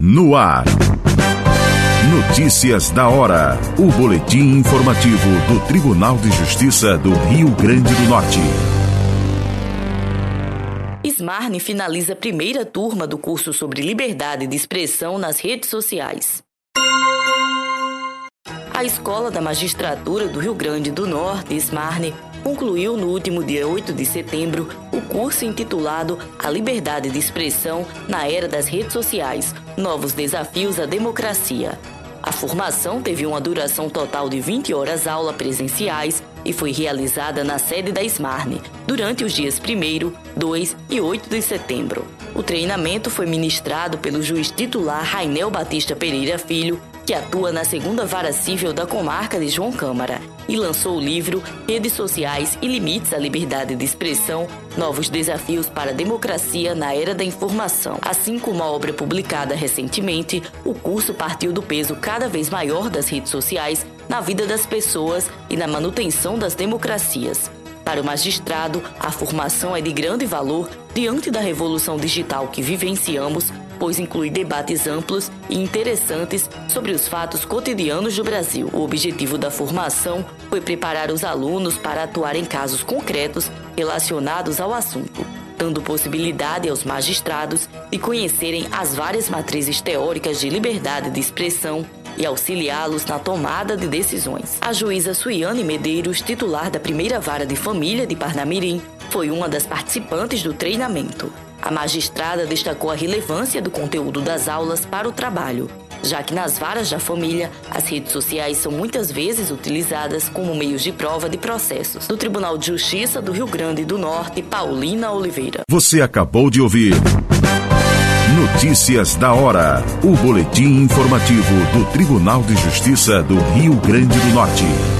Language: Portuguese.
No ar. Notícias da hora. O boletim informativo do Tribunal de Justiça do Rio Grande do Norte. Smarne finaliza a primeira turma do curso sobre liberdade de expressão nas redes sociais. A Escola da Magistratura do Rio Grande do Norte, Smarne, concluiu no último dia 8 de setembro curso intitulado A Liberdade de Expressão na Era das Redes Sociais Novos Desafios à Democracia. A formação teve uma duração total de 20 horas aula presenciais e foi realizada na sede da Smarne durante os dias 1, 2 e 8 de setembro. O treinamento foi ministrado pelo juiz titular Rainel Batista Pereira Filho, que atua na segunda vara civil da comarca de João Câmara e lançou o livro Redes Sociais e Limites à Liberdade de Expressão: Novos Desafios para a Democracia na Era da Informação. Assim como a obra publicada recentemente, o curso partiu do peso cada vez maior das redes sociais na vida das pessoas e na manutenção das democracias. Para o magistrado, a formação é de grande valor diante da revolução digital que vivenciamos, pois inclui debates amplos e interessantes sobre os fatos cotidianos do Brasil. O objetivo da formação foi preparar os alunos para atuar em casos concretos relacionados ao assunto, dando possibilidade aos magistrados de conhecerem as várias matrizes teóricas de liberdade de expressão e auxiliá-los na tomada de decisões. A juíza Suiane Medeiros, titular da primeira vara de família de Parnamirim, foi uma das participantes do treinamento. A magistrada destacou a relevância do conteúdo das aulas para o trabalho, já que nas varas da família, as redes sociais são muitas vezes utilizadas como meios de prova de processos. Do Tribunal de Justiça do Rio Grande do Norte, Paulina Oliveira. Você acabou de ouvir. Notícias da hora. O boletim informativo do Tribunal de Justiça do Rio Grande do Norte.